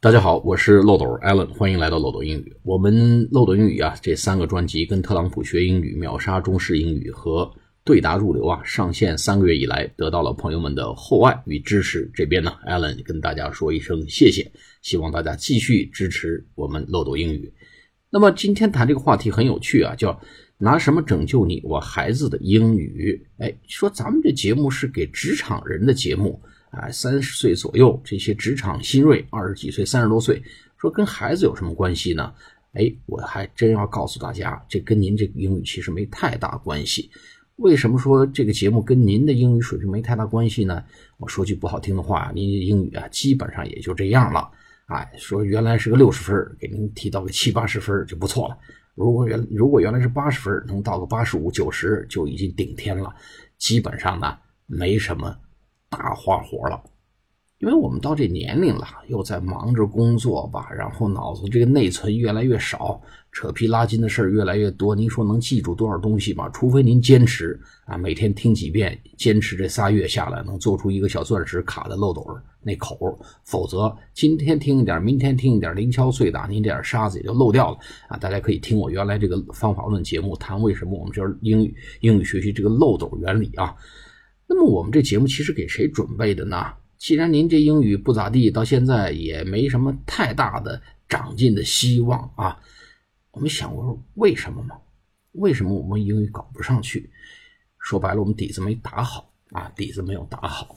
大家好，我是漏斗 Allen，欢迎来到漏斗英语。我们漏斗英语啊，这三个专辑跟特朗普学英语、秒杀中式英语和对答入流啊，上线三个月以来，得到了朋友们的厚爱与支持。这边呢，Allen 跟大家说一声谢谢，希望大家继续支持我们漏斗英语。那么今天谈这个话题很有趣啊，叫拿什么拯救你我孩子的英语？哎，说咱们这节目是给职场人的节目。啊，三十岁左右这些职场新锐，二十几岁、三十多岁，说跟孩子有什么关系呢？哎，我还真要告诉大家，这跟您这个英语其实没太大关系。为什么说这个节目跟您的英语水平没太大关系呢？我说句不好听的话，您英语啊，基本上也就这样了。哎，说原来是个六十分，给您提到个七八十分就不错了。如果原如果原来是八十分，能到个八十五、九十就已经顶天了。基本上呢，没什么。大花活了，因为我们到这年龄了，又在忙着工作吧，然后脑子这个内存越来越少，扯皮拉筋的事儿越来越多。您说能记住多少东西吗？除非您坚持啊，每天听几遍，坚持这仨月下来，能做出一个小钻石卡在漏斗那口。否则，今天听一点，明天听一点，零敲碎打，您这点沙子也就漏掉了啊！大家可以听我原来这个方法论节目，谈为什么我们就是英语英语学习这个漏斗原理啊。那么我们这节目其实给谁准备的呢？既然您这英语不咋地，到现在也没什么太大的长进的希望啊，我们想过为什么吗？为什么我们英语搞不上去？说白了，我们底子没打好啊，底子没有打好。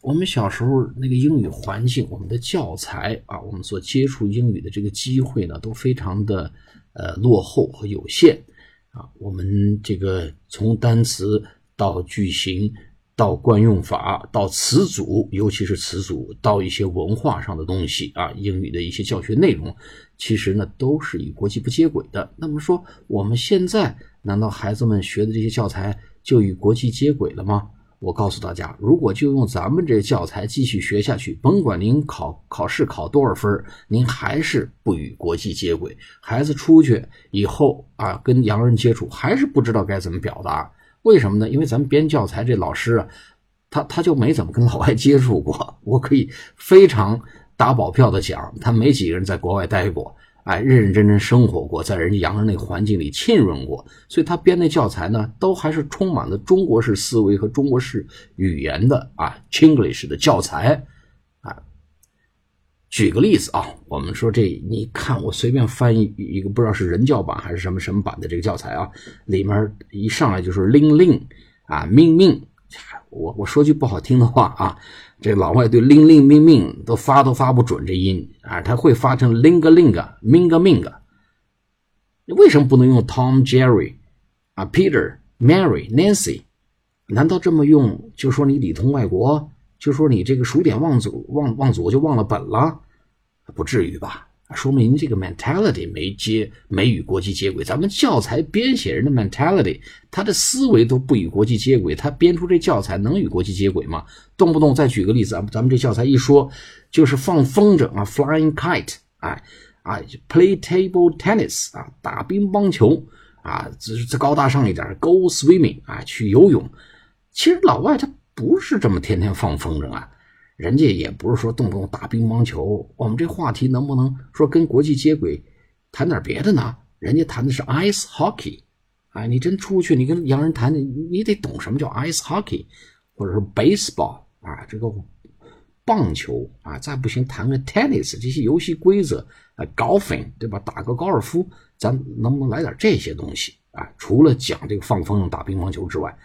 我们小时候那个英语环境，我们的教材啊，我们所接触英语的这个机会呢，都非常的呃落后和有限啊。我们这个从单词到句型。到惯用法，到词组，尤其是词组，到一些文化上的东西啊，英语的一些教学内容，其实呢都是与国际不接轨的。那么说，我们现在难道孩子们学的这些教材就与国际接轨了吗？我告诉大家，如果就用咱们这教材继续学下去，甭管您考考试考多少分，您还是不与国际接轨。孩子出去以后啊，跟洋人接触，还是不知道该怎么表达。为什么呢？因为咱们编教材这老师啊，他他就没怎么跟老外接触过。我可以非常打保票的讲，他没几个人在国外待过，哎，认认真真生活过，在人家洋人那个环境里浸润过，所以他编那教材呢，都还是充满了中国式思维和中国式语言的啊，Chinglish 的教材。举个例子啊，我们说这，你看我随便翻译一个，不知道是人教版还是什么什么版的这个教材啊，里面一上来就是令令啊命命，我我说句不好听的话啊，这老外对令令命命都发都发不准这音啊，他会发成 ling ling ming ming，你为什么不能用 Tom Jerry 啊 Peter Mary Nancy？难道这么用就说你里通外国？就说你这个数典忘祖忘忘祖就忘了本了？不至于吧？说明这个 mentality 没接没与国际接轨。咱们教材编写人的 mentality，他的思维都不与国际接轨，他编出这教材能与国际接轨吗？动不动再举个例子，咱们咱们这教材一说就是放风筝啊，flying kite，哎啊，play table tennis 啊，打乒乓球啊，这这高大上一点，go swimming 啊，去游泳。其实老外他不是这么天天放风筝啊。人家也不是说动不动打乒乓球，我们这话题能不能说跟国际接轨，谈点别的呢？人家谈的是 ice hockey，哎，你真出去，你跟洋人谈，你你得懂什么叫 ice hockey，或者是 baseball 啊，这个棒球啊，再不行谈个 tennis 这些游戏规则啊，golfing 对吧？打个高尔夫，咱能不能来点这些东西啊？除了讲这个放风筝、打乒乓球之外，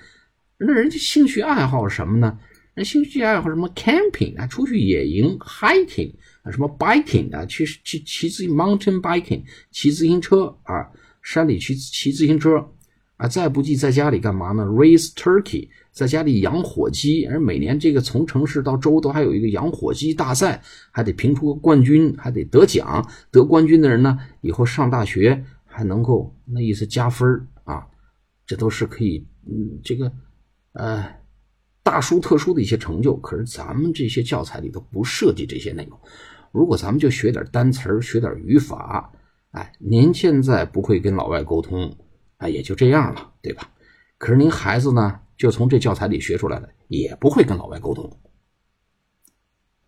那人家兴趣爱好是什么呢？那兴趣爱好什么 camping 啊，出去野营 hiking 啊，什么 biking 啊，去去骑自 mountain biking 骑自行车啊，山里去骑自行车啊，再不济在家里干嘛呢？raise turkey，在家里养火鸡，而每年这个从城市到州都还有一个养火鸡大赛，还得评出个冠军，还得得奖，得冠军的人呢，以后上大学还能够那意思加分啊，这都是可以，嗯，这个，呃。大殊特殊的一些成就，可是咱们这些教材里头不涉及这些内容。如果咱们就学点单词学点语法，哎，您现在不会跟老外沟通，哎，也就这样了，对吧？可是您孩子呢，就从这教材里学出来的，也不会跟老外沟通。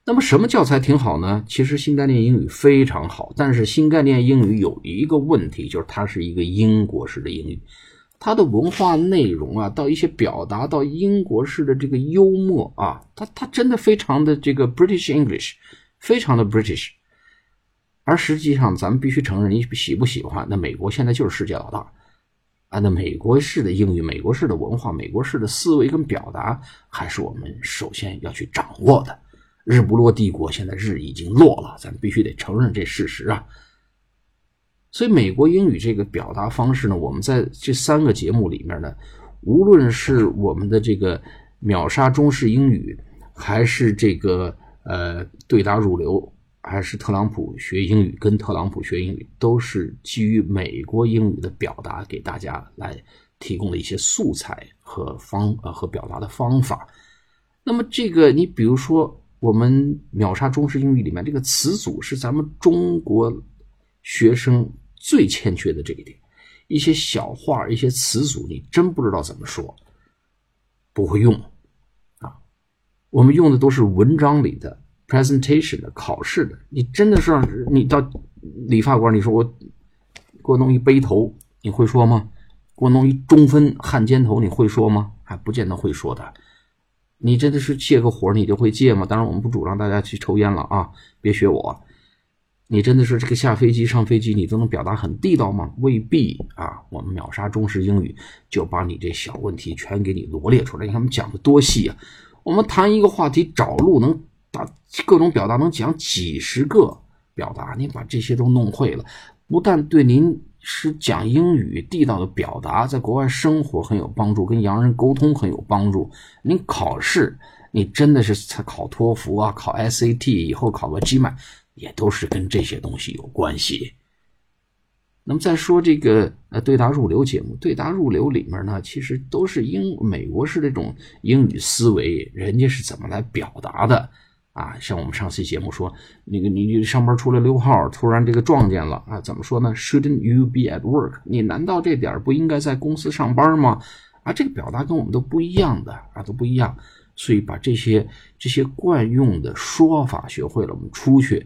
那么什么教材挺好呢？其实新概念英语非常好，但是新概念英语有一个问题，就是它是一个英国式的英语，它的文化内容啊，到一些表达，到英国式的这个幽默啊，它它真的非常的这个 British English，非常的 British。而实际上，咱们必须承认，你喜不喜欢？那美国现在就是世界老大啊！那美国式的英语、美国式的文化、美国式的思维跟表达，还是我们首先要去掌握的。日不落帝国现在日已经落了，咱必须得承认这事实啊。所以，美国英语这个表达方式呢，我们在这三个节目里面呢，无论是我们的这个秒杀中式英语，还是这个呃对答入流，还是特朗普学英语跟特朗普学英语，都是基于美国英语的表达给大家来提供的一些素材和方呃和表达的方法。那么，这个你比如说。我们秒杀中式英语里面这个词组是咱们中国学生最欠缺的这一点，一些小话一些词组你真不知道怎么说，不会用啊。我们用的都是文章里的 presentation 的考试的，你真的是你到理发馆，你说我给我弄一背头，你会说吗？给我弄一中分汉奸头，你会说吗？还不见得会说的。你真的是借个火，你就会借吗？当然，我们不主张大家去抽烟了啊，别学我。你真的是这个下飞机、上飞机，你都能表达很地道吗？未必啊。我们秒杀中式英语，就把你这小问题全给你罗列出来。你看我们讲的多细啊！我们谈一个话题，找路能打各种表达，能讲几十个表达。你把这些都弄会了，不但对您。是讲英语地道的表达，在国外生活很有帮助，跟洋人沟通很有帮助。您考试，你真的是才考托福啊，考 SAT，以后考个 GMAT，也都是跟这些东西有关系。那么再说这个呃对答入流节目，对答入流里面呢，其实都是英美国式这种英语思维，人家是怎么来表达的。啊，像我们上次节目说，那个你上班出来溜号，突然这个撞见了啊，怎么说呢？Shouldn't you be at work？你难道这点不应该在公司上班吗？啊，这个表达跟我们都不一样的啊，都不一样。所以把这些这些惯用的说法学会了，我们出去，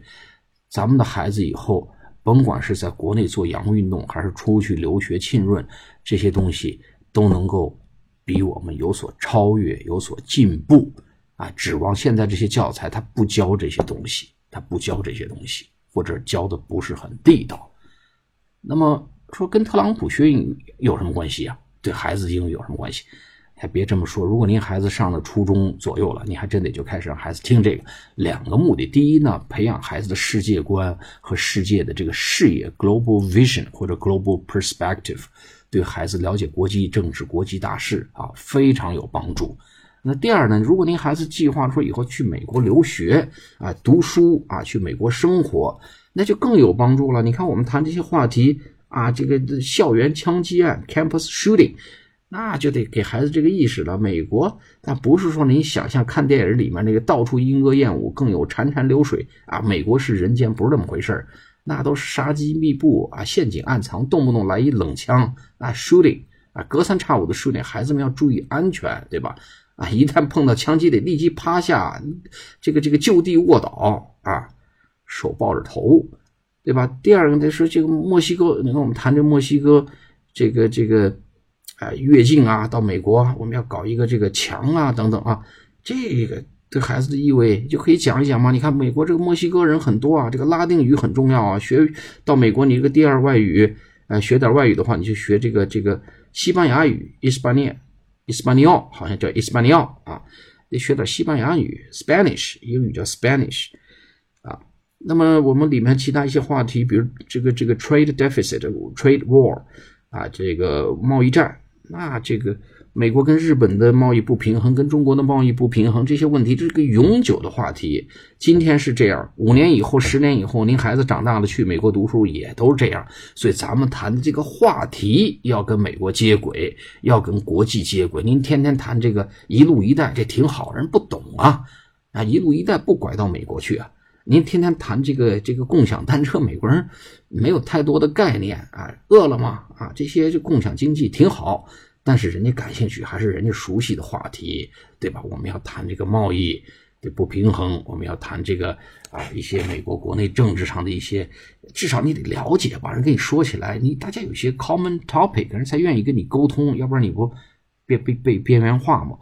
咱们的孩子以后甭管是在国内做洋务运动，还是出去留学浸润，这些东西都能够比我们有所超越，有所进步。啊，指望现在这些教材他不教这些东西，他不教这些东西，或者教的不是很地道。那么说跟特朗普学英语有什么关系啊？对孩子英语有什么关系？还别这么说，如果您孩子上了初中左右了，你还真得就开始让孩子听这个。两个目的，第一呢，培养孩子的世界观和世界的这个视野 （global vision） 或者 global perspective，对孩子了解国际政治、国际大事啊非常有帮助。那第二呢？如果您孩子计划说以后去美国留学啊、读书啊、去美国生活，那就更有帮助了。你看，我们谈这些话题啊，这个校园枪击案 （campus shooting），那就得给孩子这个意识了。美国那不是说您想象看电影里面那个到处莺歌燕舞，更有潺潺流水啊。美国是人间，不是那么回事儿那都是杀机密布啊，陷阱暗藏，动不动来一冷枪啊，shooting 啊，隔三差五的 shooting，孩子们要注意安全，对吧？啊！一旦碰到枪击，得立即趴下，这个这个就地卧倒啊，手抱着头，对吧？第二个，呢是这个墨西哥，你看我们谈这墨西哥，这个这个，啊，越境啊，到美国，我们要搞一个这个墙啊，等等啊，这个对孩子的意味就可以讲一讲嘛。你看美国这个墨西哥人很多啊，这个拉丁语很重要啊。学到美国，你这个第二外语，呃，学点外语的话，你就学这个这个西班牙语，Hispania。伊斯巴尼奥好像叫伊斯巴尼奥啊，得学点西班牙语，Spanish，英语叫 Spanish，啊，那么我们里面其他一些话题，比如这个这个 trade deficit，trade war，啊，这个贸易战，那这个。美国跟日本的贸易不平衡，跟中国的贸易不平衡，这些问题这是个永久的话题。今天是这样，五年以后、十年以后，您孩子长大了去美国读书也都是这样。所以咱们谈的这个话题要跟美国接轨，要跟国际接轨。您天天谈这个“一路一带”，这挺好，人不懂啊啊！“一路一带”不拐到美国去啊？您天天谈这个这个共享单车，美国人没有太多的概念啊。饿了么啊，这些就共享经济挺好。但是人家感兴趣，还是人家熟悉的话题，对吧？我们要谈这个贸易这不平衡，我们要谈这个啊一些美国国内政治上的一些，至少你得了解吧，人跟你说起来，你大家有些 common topic，人才愿意跟你沟通，要不然你不被被被边缘化嘛。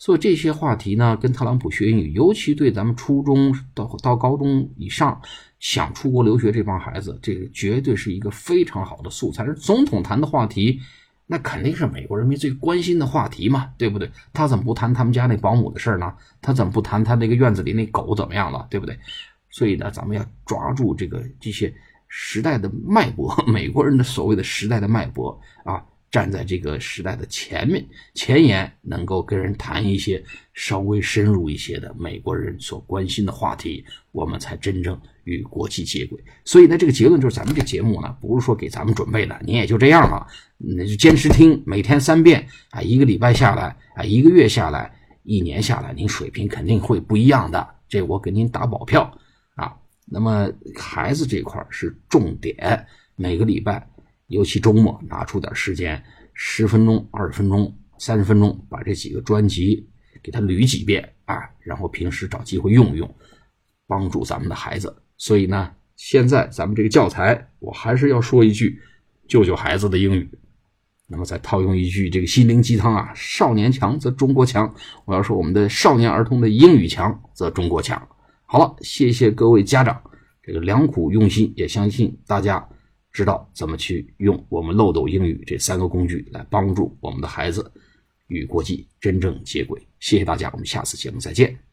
所以这些话题呢，跟特朗普学英语，尤其对咱们初中到到高中以上想出国留学这帮孩子，这个绝对是一个非常好的素材。而总统谈的话题，那肯定是美国人民最关心的话题嘛，对不对？他怎么不谈他们家那保姆的事儿呢？他怎么不谈他那个院子里那狗怎么样了，对不对？所以呢，咱们要抓住这个这些时代的脉搏，美国人的所谓的时代的脉搏啊。站在这个时代的前面前沿，能够跟人谈一些稍微深入一些的美国人所关心的话题，我们才真正与国际接轨。所以呢，这个结论就是，咱们这节目呢，不是说给咱们准备的，你也就这样了，那就坚持听，每天三遍啊，一个礼拜下来啊，一个月下来，一年下来，您水平肯定会不一样的，这我给您打保票啊。那么孩子这块是重点，每个礼拜。尤其周末拿出点时间，十分钟、二十分钟、三十分钟，把这几个专辑给他捋几遍啊，然后平时找机会用用，帮助咱们的孩子。所以呢，现在咱们这个教材，我还是要说一句，救救孩子的英语。那么再套用一句这个心灵鸡汤啊，少年强则中国强。我要说我们的少年儿童的英语强则中国强。好了，谢谢各位家长，这个良苦用心，也相信大家。知道怎么去用我们漏斗英语这三个工具来帮助我们的孩子与国际真正接轨。谢谢大家，我们下次节目再见。